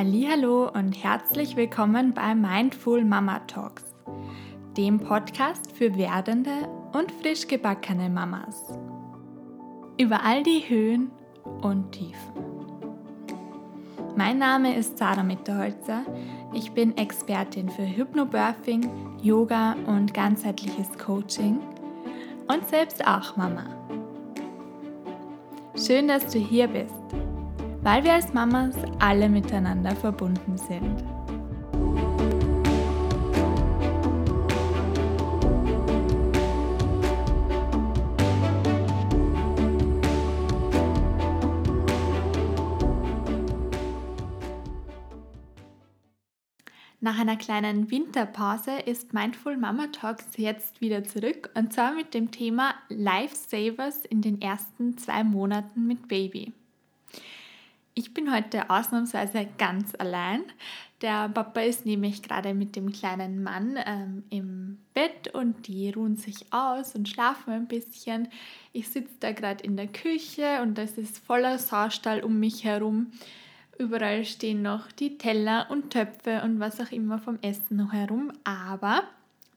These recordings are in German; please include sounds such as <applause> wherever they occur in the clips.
Hallo und herzlich willkommen bei Mindful Mama Talks, dem Podcast für werdende und frisch gebackene Mamas. Über all die Höhen und Tiefen. Mein Name ist Sarah Mitterholzer. Ich bin Expertin für Hypnobirthing, Yoga und ganzheitliches Coaching und selbst auch Mama. Schön, dass du hier bist weil wir als Mamas alle miteinander verbunden sind. Nach einer kleinen Winterpause ist Mindful Mama Talks jetzt wieder zurück und zwar mit dem Thema Lifesavers in den ersten zwei Monaten mit Baby. Ich bin heute ausnahmsweise ganz allein. Der Papa ist nämlich gerade mit dem kleinen Mann ähm, im Bett und die ruhen sich aus und schlafen ein bisschen. Ich sitze da gerade in der Küche und es ist voller Saustall um mich herum. Überall stehen noch die Teller und Töpfe und was auch immer vom Essen noch herum. Aber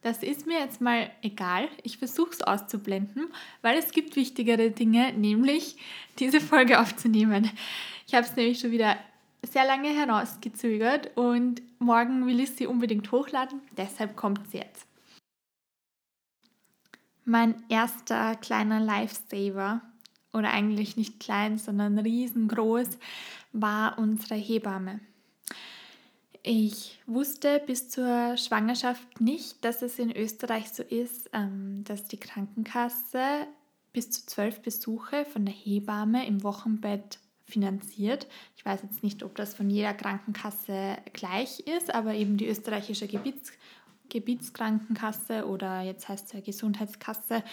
das ist mir jetzt mal egal. Ich versuche es auszublenden, weil es gibt wichtigere Dinge, nämlich diese Folge aufzunehmen. Ich habe es nämlich schon wieder sehr lange herausgezögert und morgen will ich sie unbedingt hochladen, deshalb kommt sie jetzt. Mein erster kleiner Lifesaver, oder eigentlich nicht klein, sondern riesengroß, war unsere Hebamme. Ich wusste bis zur Schwangerschaft nicht, dass es in Österreich so ist, ähm, dass die Krankenkasse bis zu zwölf Besuche von der Hebamme im Wochenbett finanziert. Ich weiß jetzt nicht, ob das von jeder Krankenkasse gleich ist, aber eben die österreichische Gebiets Gebietskrankenkasse oder jetzt heißt es ja Gesundheitskasse,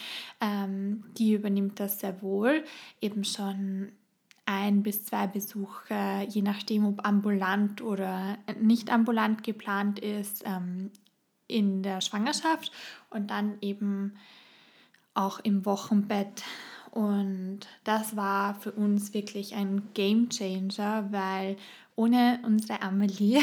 ähm, die übernimmt das sehr wohl. Eben schon ein bis zwei Besuche, je nachdem, ob ambulant oder nicht ambulant geplant ist, ähm, in der Schwangerschaft und dann eben auch im Wochenbett und das war für uns wirklich ein Game Changer, weil ohne unsere Amelie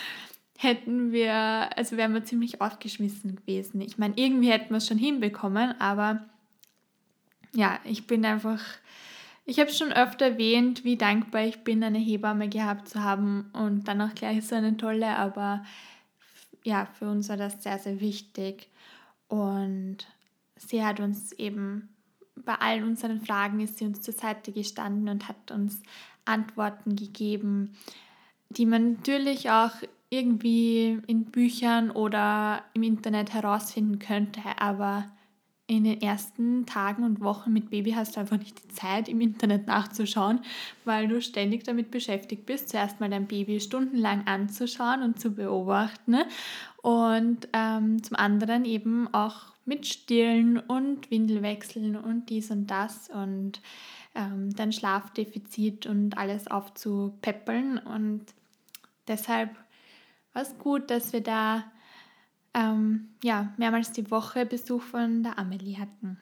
<laughs> hätten wir, also wären wir ziemlich aufgeschmissen gewesen. Ich meine, irgendwie hätten wir es schon hinbekommen, aber ja, ich bin einfach, ich habe schon öfter erwähnt, wie dankbar ich bin, eine Hebamme gehabt zu haben und dann auch gleich so eine tolle, aber ja, für uns war das sehr, sehr wichtig. Und sie hat uns eben bei all unseren Fragen ist sie uns zur Seite gestanden und hat uns Antworten gegeben, die man natürlich auch irgendwie in Büchern oder im Internet herausfinden könnte, aber in den ersten Tagen und Wochen mit Baby hast du einfach nicht die Zeit, im Internet nachzuschauen, weil du ständig damit beschäftigt bist, zuerst mal dein Baby stundenlang anzuschauen und zu beobachten und ähm, zum anderen eben auch mit Stillen und Windelwechseln und dies und das und ähm, dein Schlafdefizit und alles aufzupäppeln. Und deshalb war es gut, dass wir da ähm, ja, mehrmals die Woche Besuch von der Amelie hatten.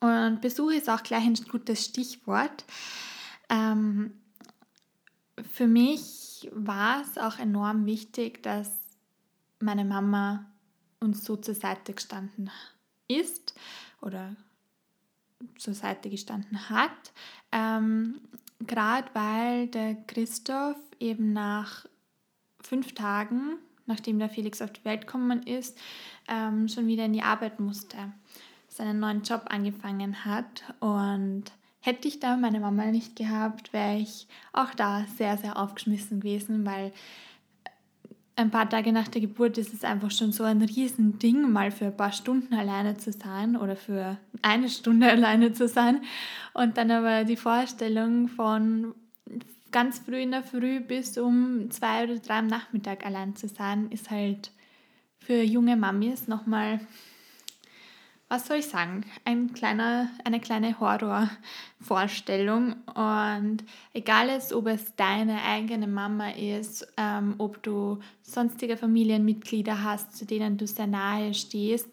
Und Besuch ist auch gleich ein gutes Stichwort. Ähm, für mich war es auch enorm wichtig, dass meine Mama uns so zur Seite gestanden ist oder zur Seite gestanden hat. Ähm, Gerade weil der Christoph eben nach fünf Tagen, nachdem der Felix auf die Welt gekommen ist, ähm, schon wieder in die Arbeit musste, seinen neuen Job angefangen hat. Und hätte ich da meine Mama nicht gehabt, wäre ich auch da sehr, sehr aufgeschmissen gewesen, weil ein paar Tage nach der Geburt ist es einfach schon so ein Riesending, mal für ein paar Stunden alleine zu sein oder für eine Stunde <laughs> alleine zu sein. Und dann aber die Vorstellung von ganz früh in der Früh bis um zwei oder drei am Nachmittag allein zu sein, ist halt für junge Mamis nochmal was soll ich sagen, ein kleiner, eine kleine Horrorvorstellung. Und egal ist, ob es deine eigene Mama ist, ähm, ob du sonstige Familienmitglieder hast, zu denen du sehr nahe stehst,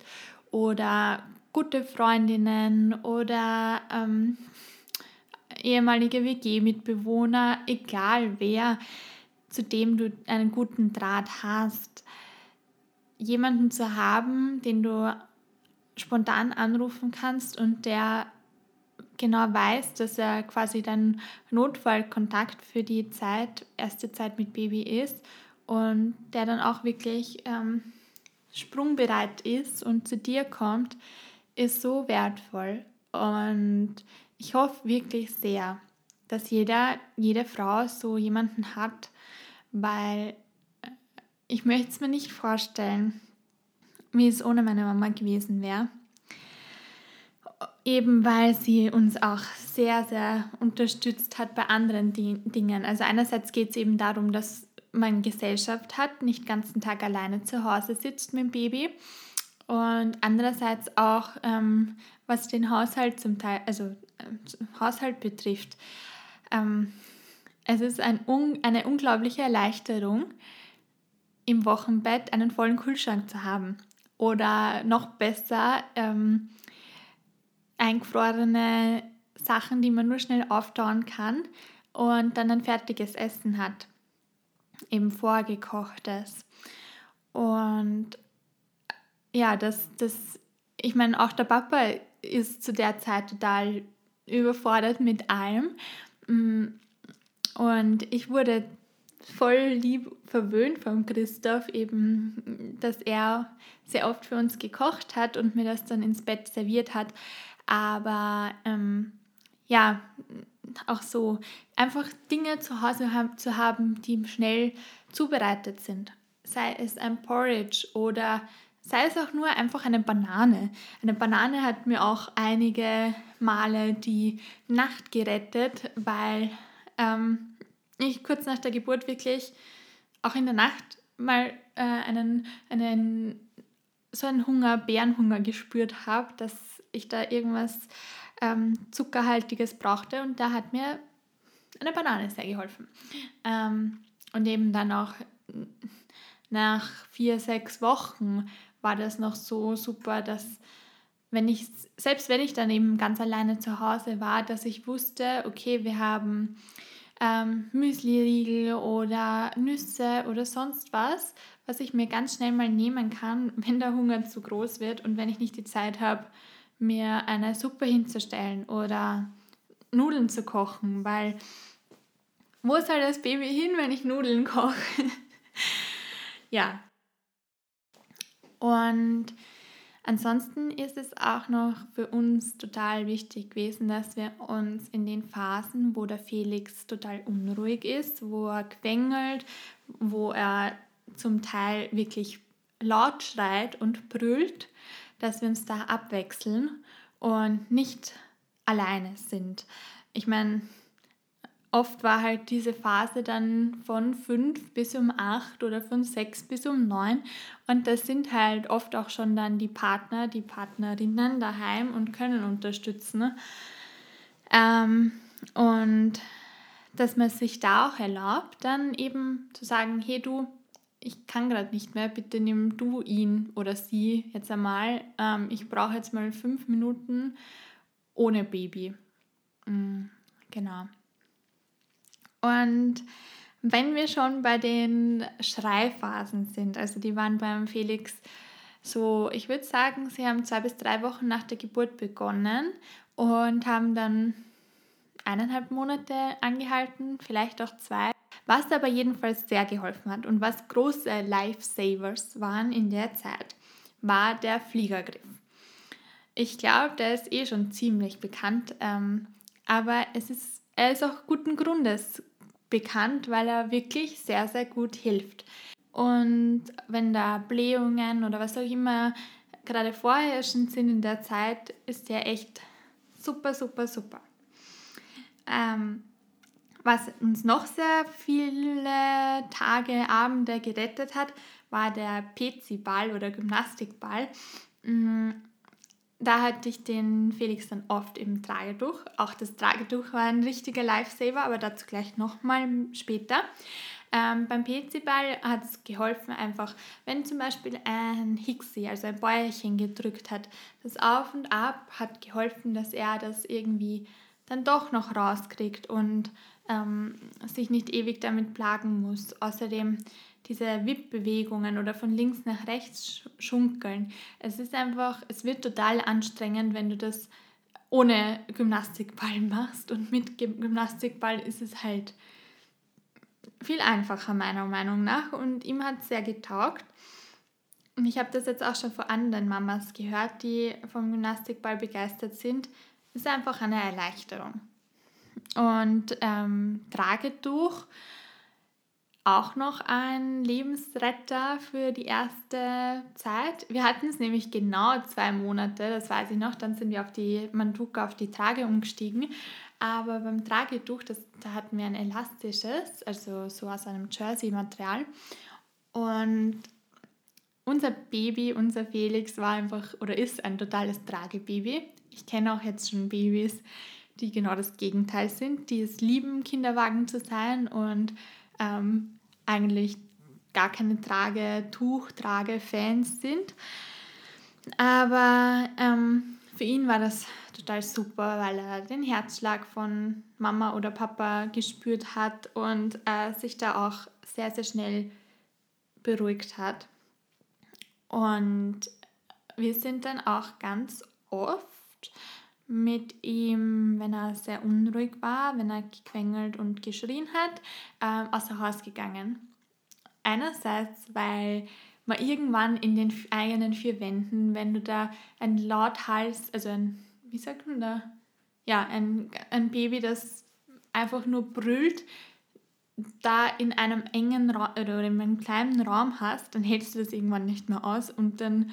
oder gute Freundinnen oder ähm, ehemalige WG-Mitbewohner, egal wer, zu dem du einen guten Draht hast. Jemanden zu haben, den du spontan anrufen kannst und der genau weiß, dass er quasi dein Notfallkontakt für die Zeit, erste Zeit mit Baby ist und der dann auch wirklich ähm, sprungbereit ist und zu dir kommt, ist so wertvoll. Und ich hoffe wirklich sehr, dass jeder, jede Frau so jemanden hat, weil äh, ich möchte es mir nicht vorstellen, wie es ohne meine Mama gewesen wäre. Eben weil sie uns auch sehr, sehr unterstützt hat bei anderen Dingen. Also einerseits geht es eben darum, dass man Gesellschaft hat, nicht den ganzen Tag alleine zu Hause sitzt mit dem Baby. Und andererseits auch, ähm, was den Haushalt zum Teil, also Haushalt betrifft. Ähm, es ist ein, eine unglaubliche Erleichterung, im Wochenbett einen vollen Kühlschrank zu haben. Oder noch besser, ähm, eingefrorene Sachen, die man nur schnell auftauen kann und dann ein fertiges Essen hat. Eben vorgekochtes. Und ja, das, das, ich meine, auch der Papa ist zu der Zeit total überfordert mit allem. Mm, und ich wurde voll lieb verwöhnt vom Christoph, eben, dass er sehr oft für uns gekocht hat und mir das dann ins Bett serviert hat. Aber ähm, ja, auch so einfach Dinge zu Hause haben, zu haben, die schnell zubereitet sind. Sei es ein Porridge oder sei es auch nur einfach eine Banane. Eine Banane hat mir auch einige Male die Nacht gerettet, weil ähm, ich kurz nach der Geburt wirklich auch in der Nacht mal äh, einen, einen, so einen Hunger, Bärenhunger gespürt habe, dass ich da irgendwas ähm, Zuckerhaltiges brauchte und da hat mir eine Banane sehr geholfen. Ähm, und eben dann auch nach vier, sechs Wochen war das noch so super, dass wenn ich, selbst wenn ich dann eben ganz alleine zu Hause war, dass ich wusste, okay, wir haben ähm, Müsli-Riegel oder Nüsse oder sonst was, was ich mir ganz schnell mal nehmen kann, <laughs> wenn der Hunger zu groß wird und wenn ich nicht die Zeit habe, mir eine Suppe hinzustellen oder Nudeln zu kochen, weil wo soll das Baby hin, wenn ich Nudeln koche? <laughs> ja. Und ansonsten ist es auch noch für uns total wichtig gewesen, dass wir uns in den Phasen, wo der Felix total unruhig ist, wo er quengelt, wo er zum Teil wirklich laut schreit und brüllt, dass wir uns da abwechseln und nicht alleine sind. Ich meine, oft war halt diese Phase dann von fünf bis um acht oder von sechs bis um neun und das sind halt oft auch schon dann die Partner, die Partnerinnen daheim und können unterstützen. Ähm, und dass man sich da auch erlaubt, dann eben zu sagen, hey du, ich kann gerade nicht mehr, bitte nimm du ihn oder sie jetzt einmal. Ähm, ich brauche jetzt mal fünf Minuten ohne Baby. Mhm, genau. Und wenn wir schon bei den Schreiphasen sind, also die waren beim Felix so, ich würde sagen, sie haben zwei bis drei Wochen nach der Geburt begonnen und haben dann eineinhalb Monate angehalten, vielleicht auch zwei. Was aber jedenfalls sehr geholfen hat und was große Lifesavers waren in der Zeit, war der Fliegergriff. Ich glaube, der ist eh schon ziemlich bekannt, ähm, aber es ist, er ist auch guten Grundes bekannt, weil er wirklich sehr, sehr gut hilft. Und wenn da Blähungen oder was auch immer gerade vorherrschend sind in der Zeit, ist der echt super, super, super. Ähm, was uns noch sehr viele Tage, Abende gerettet hat, war der PC-Ball oder Gymnastikball. Da hatte ich den Felix dann oft im Tragetuch. Auch das Tragetuch war ein richtiger Lifesaver, aber dazu gleich nochmal später. Ähm, beim PC-Ball hat es geholfen, einfach, wenn zum Beispiel ein Hixi, also ein Bäuerchen gedrückt hat, das Auf und Ab hat geholfen, dass er das irgendwie dann doch noch rauskriegt und ähm, sich nicht ewig damit plagen muss. Außerdem diese Wippbewegungen oder von links nach rechts schunkeln. Es ist einfach, es wird total anstrengend, wenn du das ohne Gymnastikball <laughs> machst und mit Gymnastikball ist es halt viel einfacher meiner Meinung nach und ihm hat es sehr getaugt. Und ich habe das jetzt auch schon von anderen Mamas gehört, die vom Gymnastikball begeistert sind. Es ist einfach eine Erleichterung. Und ähm, Tragetuch auch noch ein Lebensretter für die erste Zeit. Wir hatten es nämlich genau zwei Monate, das weiß ich noch. Dann sind wir auf die Manduka, auf die Trage umgestiegen. Aber beim Tragetuch, das, da hatten wir ein elastisches, also so aus einem Jersey-Material. Und unser Baby, unser Felix war einfach oder ist ein totales Tragebaby. Ich kenne auch jetzt schon Babys, die genau das Gegenteil sind, die es lieben, Kinderwagen zu sein und ähm, eigentlich gar keine Trage, Tuchtrage-Fans sind. Aber ähm, für ihn war das total super, weil er den Herzschlag von Mama oder Papa gespürt hat und äh, sich da auch sehr, sehr schnell beruhigt hat. Und wir sind dann auch ganz oft mit ihm, wenn er sehr unruhig war, wenn er gequengelt und geschrien hat, äh, außer Haus gegangen. Einerseits, weil man irgendwann in den eigenen vier Wänden, wenn du da ein Lauthals, also ein, wie sagt man da? Ja, ein, ein Baby, das einfach nur brüllt, da in einem engen Raum oder in einem kleinen Raum hast, dann hältst du das irgendwann nicht mehr aus und dann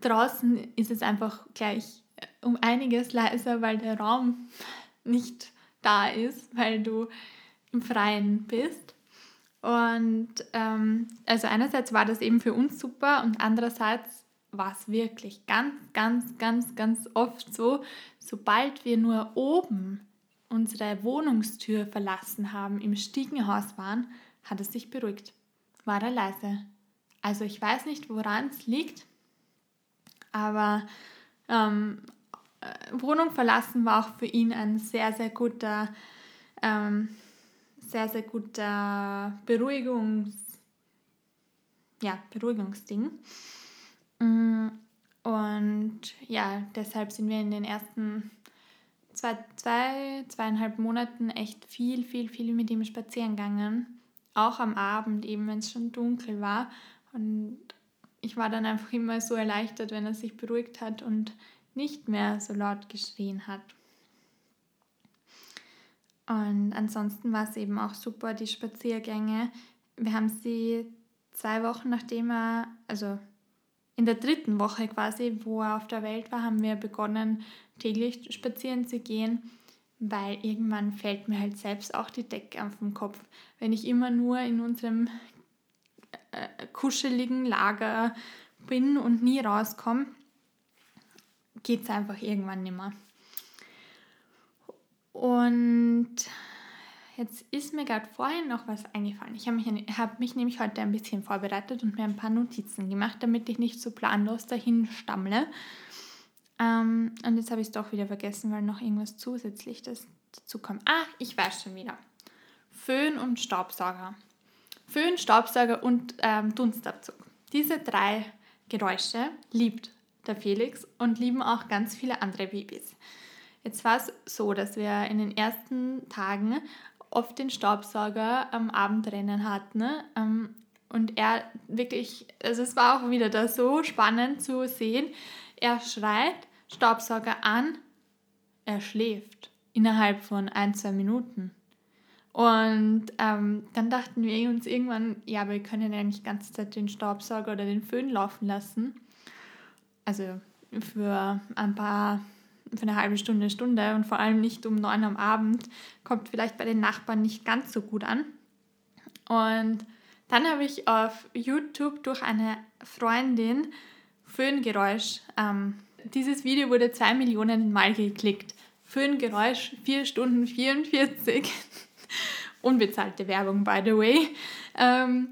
draußen ist es einfach gleich um einiges leiser, weil der Raum nicht da ist, weil du im Freien bist. Und ähm, also einerseits war das eben für uns super und andererseits war es wirklich ganz, ganz, ganz, ganz oft so, sobald wir nur oben unsere Wohnungstür verlassen haben, im Stiegenhaus waren, hat es sich beruhigt. War er leise. Also ich weiß nicht, woran es liegt, aber ähm, äh, Wohnung verlassen war auch für ihn ein sehr, sehr guter, ähm, sehr, sehr guter Beruhigungs, ja, Beruhigungsding. Mm, und ja, deshalb sind wir in den ersten zwei, zwei, zweieinhalb Monaten echt viel, viel, viel mit ihm spazieren gegangen. Auch am Abend, eben wenn es schon dunkel war. Und ich war dann einfach immer so erleichtert, wenn er sich beruhigt hat und nicht mehr so laut geschrien hat. Und ansonsten war es eben auch super, die Spaziergänge. Wir haben sie zwei Wochen nachdem er, also in der dritten Woche quasi, wo er auf der Welt war, haben wir begonnen, täglich spazieren zu gehen, weil irgendwann fällt mir halt selbst auch die Decke auf den Kopf. Wenn ich immer nur in unserem äh, kuscheligen Lager bin und nie rauskomme, geht es einfach irgendwann nicht mehr. Und jetzt ist mir gerade vorhin noch was eingefallen. Ich habe mich, hab mich nämlich heute ein bisschen vorbereitet und mir ein paar Notizen gemacht, damit ich nicht so planlos dahin stammle. Ähm, und jetzt habe ich es doch wieder vergessen, weil noch irgendwas zusätzlich dazu kommt. Ah, ich weiß schon wieder. Föhn und Staubsauger. Föhn, Staubsauger und ähm, Dunstabzug. Diese drei Geräusche liebt der Felix und lieben auch ganz viele andere Babys. Jetzt war es so, dass wir in den ersten Tagen oft den Staubsauger am Abendrennen hatten. Ähm, und er wirklich, also es war auch wieder da so spannend zu sehen. Er schreit Staubsauger an, er schläft innerhalb von ein, zwei Minuten. Und ähm, dann dachten wir uns irgendwann, ja, wir können ja nicht die ganze Zeit den Staubsauger oder den Föhn laufen lassen also für ein paar, für eine halbe Stunde, Stunde und vor allem nicht um neun am Abend, kommt vielleicht bei den Nachbarn nicht ganz so gut an. Und dann habe ich auf YouTube durch eine Freundin Föhngeräusch, ähm, dieses Video wurde zwei Millionen Mal geklickt. Föhngeräusch, 4 Stunden 44. Unbezahlte Werbung, by the way. Ähm,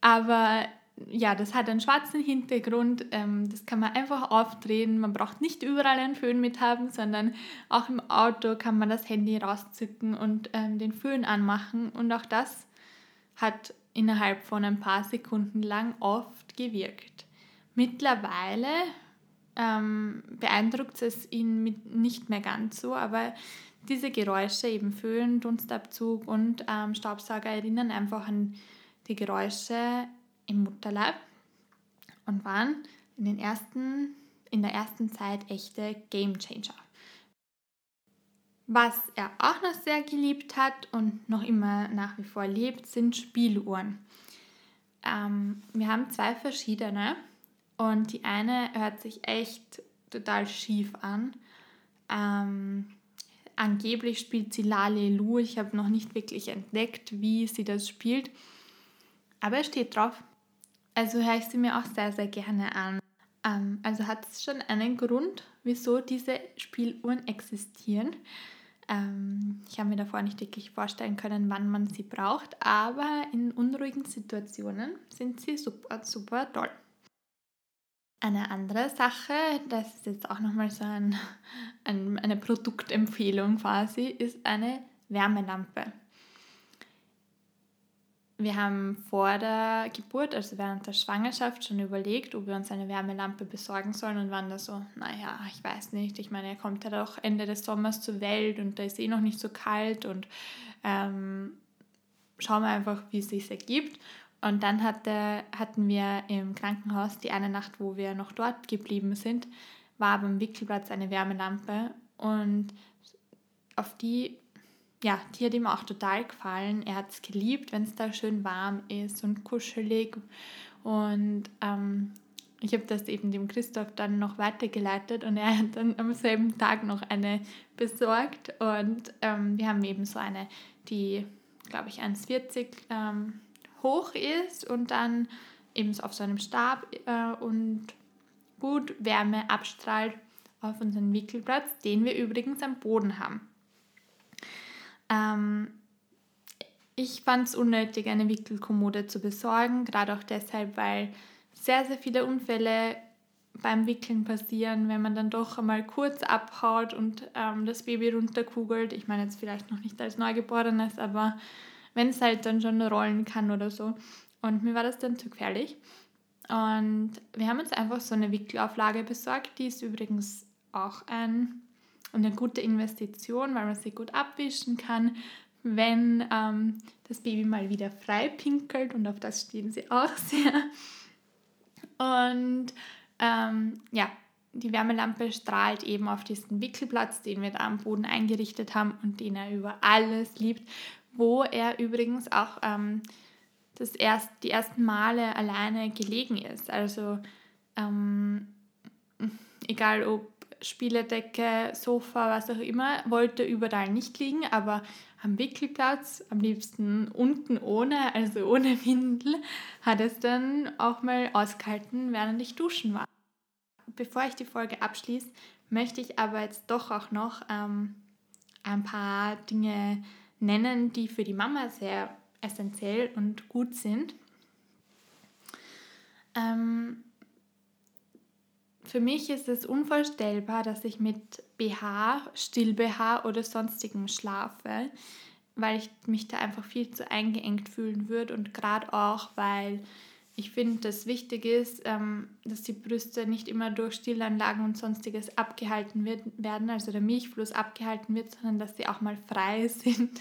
aber ja, das hat einen schwarzen Hintergrund. Ähm, das kann man einfach aufdrehen. Man braucht nicht überall einen Föhn mit haben, sondern auch im Auto kann man das Handy rauszücken und ähm, den Föhn anmachen. Und auch das hat innerhalb von ein paar Sekunden lang oft gewirkt. Mittlerweile ähm, beeindruckt es ihn nicht mehr ganz so, aber diese Geräusche, eben Föhn, Dunstabzug und ähm, Staubsauger, erinnern einfach an die Geräusche im Mutterleib und waren in, den ersten, in der ersten Zeit echte Game Changer. Was er auch noch sehr geliebt hat und noch immer nach wie vor lebt, sind Spieluhren. Ähm, wir haben zwei verschiedene und die eine hört sich echt total schief an. Ähm, angeblich spielt sie Lalelu. Ich habe noch nicht wirklich entdeckt, wie sie das spielt. Aber es steht drauf. Also höre ich sie mir auch sehr, sehr gerne an. Ähm, also hat es schon einen Grund, wieso diese Spieluhren existieren. Ähm, ich habe mir davor nicht wirklich vorstellen können, wann man sie braucht, aber in unruhigen Situationen sind sie super, super toll. Eine andere Sache, das ist jetzt auch nochmal so ein, <laughs> ein, eine Produktempfehlung quasi, ist eine Wärmelampe. Wir haben vor der Geburt, also während der Schwangerschaft, schon überlegt, ob wir uns eine Wärmelampe besorgen sollen und waren da so, naja, ich weiß nicht. Ich meine, er kommt ja doch Ende des Sommers zur Welt und da ist eh noch nicht so kalt und ähm, schauen wir einfach, wie es sich ergibt. Und dann hatte, hatten wir im Krankenhaus die eine Nacht, wo wir noch dort geblieben sind, war beim Wickelplatz eine Wärmelampe und auf die, ja, die hat ihm auch total gefallen. Er hat es geliebt, wenn es da schön warm ist und kuschelig. Und ähm, ich habe das eben dem Christoph dann noch weitergeleitet und er hat dann am selben Tag noch eine besorgt. Und ähm, wir haben eben so eine, die, glaube ich, 1,40 ähm, hoch ist und dann eben auf so einem Stab äh, und gut Wärme abstrahlt auf unseren Wickelplatz, den wir übrigens am Boden haben. Ähm, ich fand es unnötig, eine Wickelkommode zu besorgen, gerade auch deshalb, weil sehr, sehr viele Unfälle beim Wickeln passieren, wenn man dann doch einmal kurz abhaut und ähm, das Baby runterkugelt. Ich meine jetzt vielleicht noch nicht als Neugeborenes, aber wenn es halt dann schon rollen kann oder so. Und mir war das dann zu gefährlich. Und wir haben uns einfach so eine Wickelauflage besorgt. Die ist übrigens auch ein, eine gute Investition, weil man sie gut abwischen kann, wenn ähm, das Baby mal wieder frei pinkelt. Und auf das stehen sie auch <laughs> sehr. Und ähm, ja, die Wärmelampe strahlt eben auf diesen Wickelplatz, den wir da am Boden eingerichtet haben und den er über alles liebt wo er übrigens auch ähm, das erst, die ersten Male alleine gelegen ist. Also ähm, egal ob Spieledecke, Sofa, was auch immer, wollte überall nicht liegen, aber am Wickelplatz, am liebsten unten ohne, also ohne Windel, hat es dann auch mal ausgehalten, während ich duschen war. Bevor ich die Folge abschließe, möchte ich aber jetzt doch auch noch ähm, ein paar Dinge nennen, die für die Mama sehr essentiell und gut sind. Ähm, für mich ist es unvorstellbar, dass ich mit BH, Still-BH oder sonstigem schlafe, weil ich mich da einfach viel zu eingeengt fühlen würde und gerade auch, weil ich finde, dass wichtig ist, ähm, dass die Brüste nicht immer durch Stillanlagen und sonstiges abgehalten wird, werden, also der Milchfluss abgehalten wird, sondern dass sie auch mal frei <laughs> sind.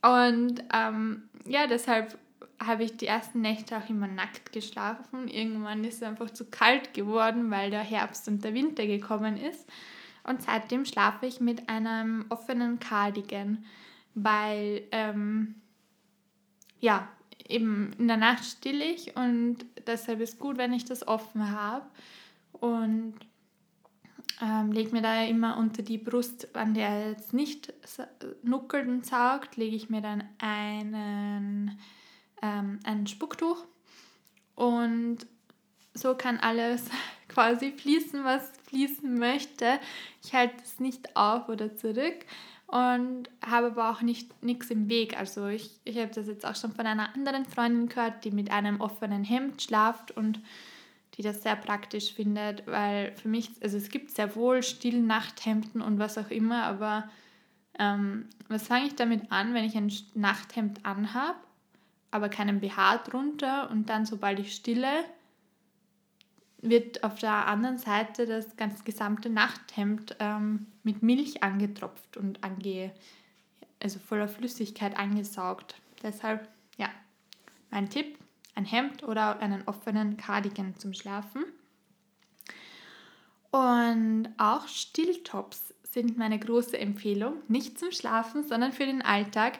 Und ähm, ja, deshalb habe ich die ersten Nächte auch immer nackt geschlafen. Irgendwann ist es einfach zu kalt geworden, weil der Herbst und der Winter gekommen ist. Und seitdem schlafe ich mit einem offenen Cardigan, weil ähm, ja, eben in der Nacht still ich und deshalb ist gut, wenn ich das offen habe. Und ähm, lege mir da immer unter die Brust, an der er jetzt nicht nuckelt und saugt, lege ich mir dann einen, ähm, ein Spucktuch und so kann alles <laughs> quasi fließen, was fließen möchte. Ich halte es nicht auf oder zurück und habe aber auch nicht nichts im Weg. Also ich, ich habe das jetzt auch schon von einer anderen Freundin gehört, die mit einem offenen Hemd schlaft und die das sehr praktisch findet, weil für mich, also es gibt sehr wohl Stillnachthemden und was auch immer, aber ähm, was fange ich damit an, wenn ich ein Nachthemd anhabe, aber keinen BH drunter und dann, sobald ich stille, wird auf der anderen Seite das ganze gesamte Nachthemd ähm, mit Milch angetropft und ange, also voller Flüssigkeit angesaugt. Deshalb, ja, mein Tipp, ein Hemd oder einen offenen Cardigan zum Schlafen. Und auch Stilltops sind meine große Empfehlung, nicht zum Schlafen, sondern für den Alltag.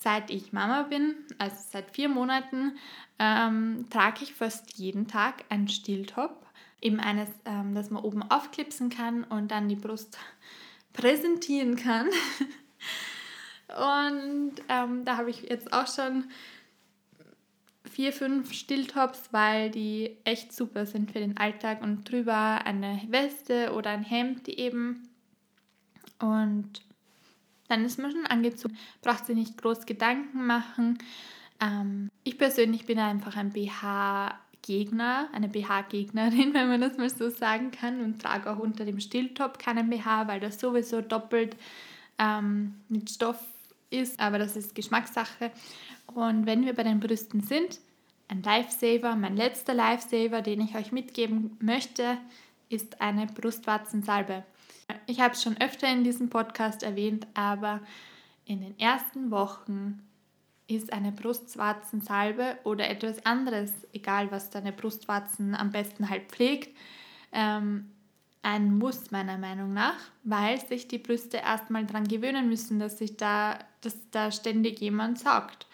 Seit ich Mama bin, also seit vier Monaten, ähm, trage ich fast jeden Tag einen Stilltop. Eben eines, ähm, das man oben aufklipsen kann und dann die Brust <laughs> präsentieren kann. <laughs> und ähm, da habe ich jetzt auch schon vier, fünf Stilltops, weil die echt super sind für den Alltag und drüber eine Weste oder ein Hemd, eben und dann ist man schon angezogen, braucht sich nicht groß Gedanken machen. Ähm, ich persönlich bin einfach ein BH-Gegner, eine BH-Gegnerin, <laughs> wenn man das mal so sagen kann, und trage auch unter dem Stilltop keinen BH, weil das sowieso doppelt ähm, mit Stoff ist, aber das ist Geschmackssache. Und wenn wir bei den Brüsten sind, ein Lifesaver, mein letzter Lifesaver, den ich euch mitgeben möchte, ist eine Brustwarzensalbe. Ich habe es schon öfter in diesem Podcast erwähnt, aber in den ersten Wochen ist eine Brustwarzensalbe oder etwas anderes, egal was deine Brustwarzen am besten halt pflegt, ähm, ein Muss meiner Meinung nach, weil sich die Brüste erstmal daran gewöhnen müssen, dass sich da, dass da ständig jemand saugt.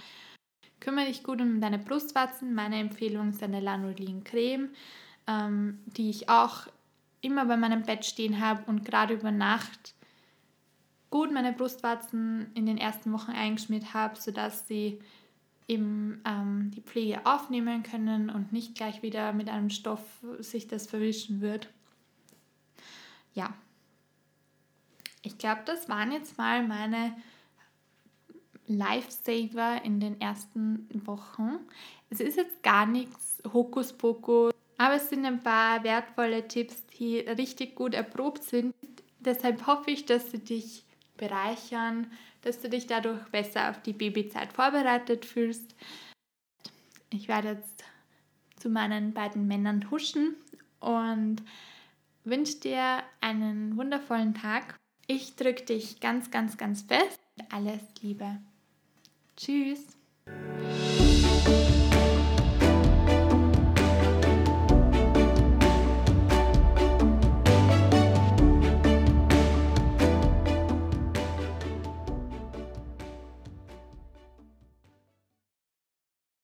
Kümmere dich gut um deine Brustwarzen. Meine Empfehlung ist eine Lanolin Creme, ähm, die ich auch immer bei meinem Bett stehen habe und gerade über Nacht gut meine Brustwarzen in den ersten Wochen eingeschmiert habe, sodass sie eben ähm, die Pflege aufnehmen können und nicht gleich wieder mit einem Stoff sich das verwischen wird. Ja, ich glaube, das waren jetzt mal meine Lifesaver in den ersten Wochen. Es ist jetzt gar nichts Hokuspokus, aber es sind ein paar wertvolle Tipps, die richtig gut erprobt sind. Deshalb hoffe ich, dass sie dich bereichern, dass du dich dadurch besser auf die Babyzeit vorbereitet fühlst. Ich werde jetzt zu meinen beiden Männern huschen und wünsche dir einen wundervollen Tag. Ich drücke dich ganz, ganz, ganz fest. Alles Liebe. Tschüss.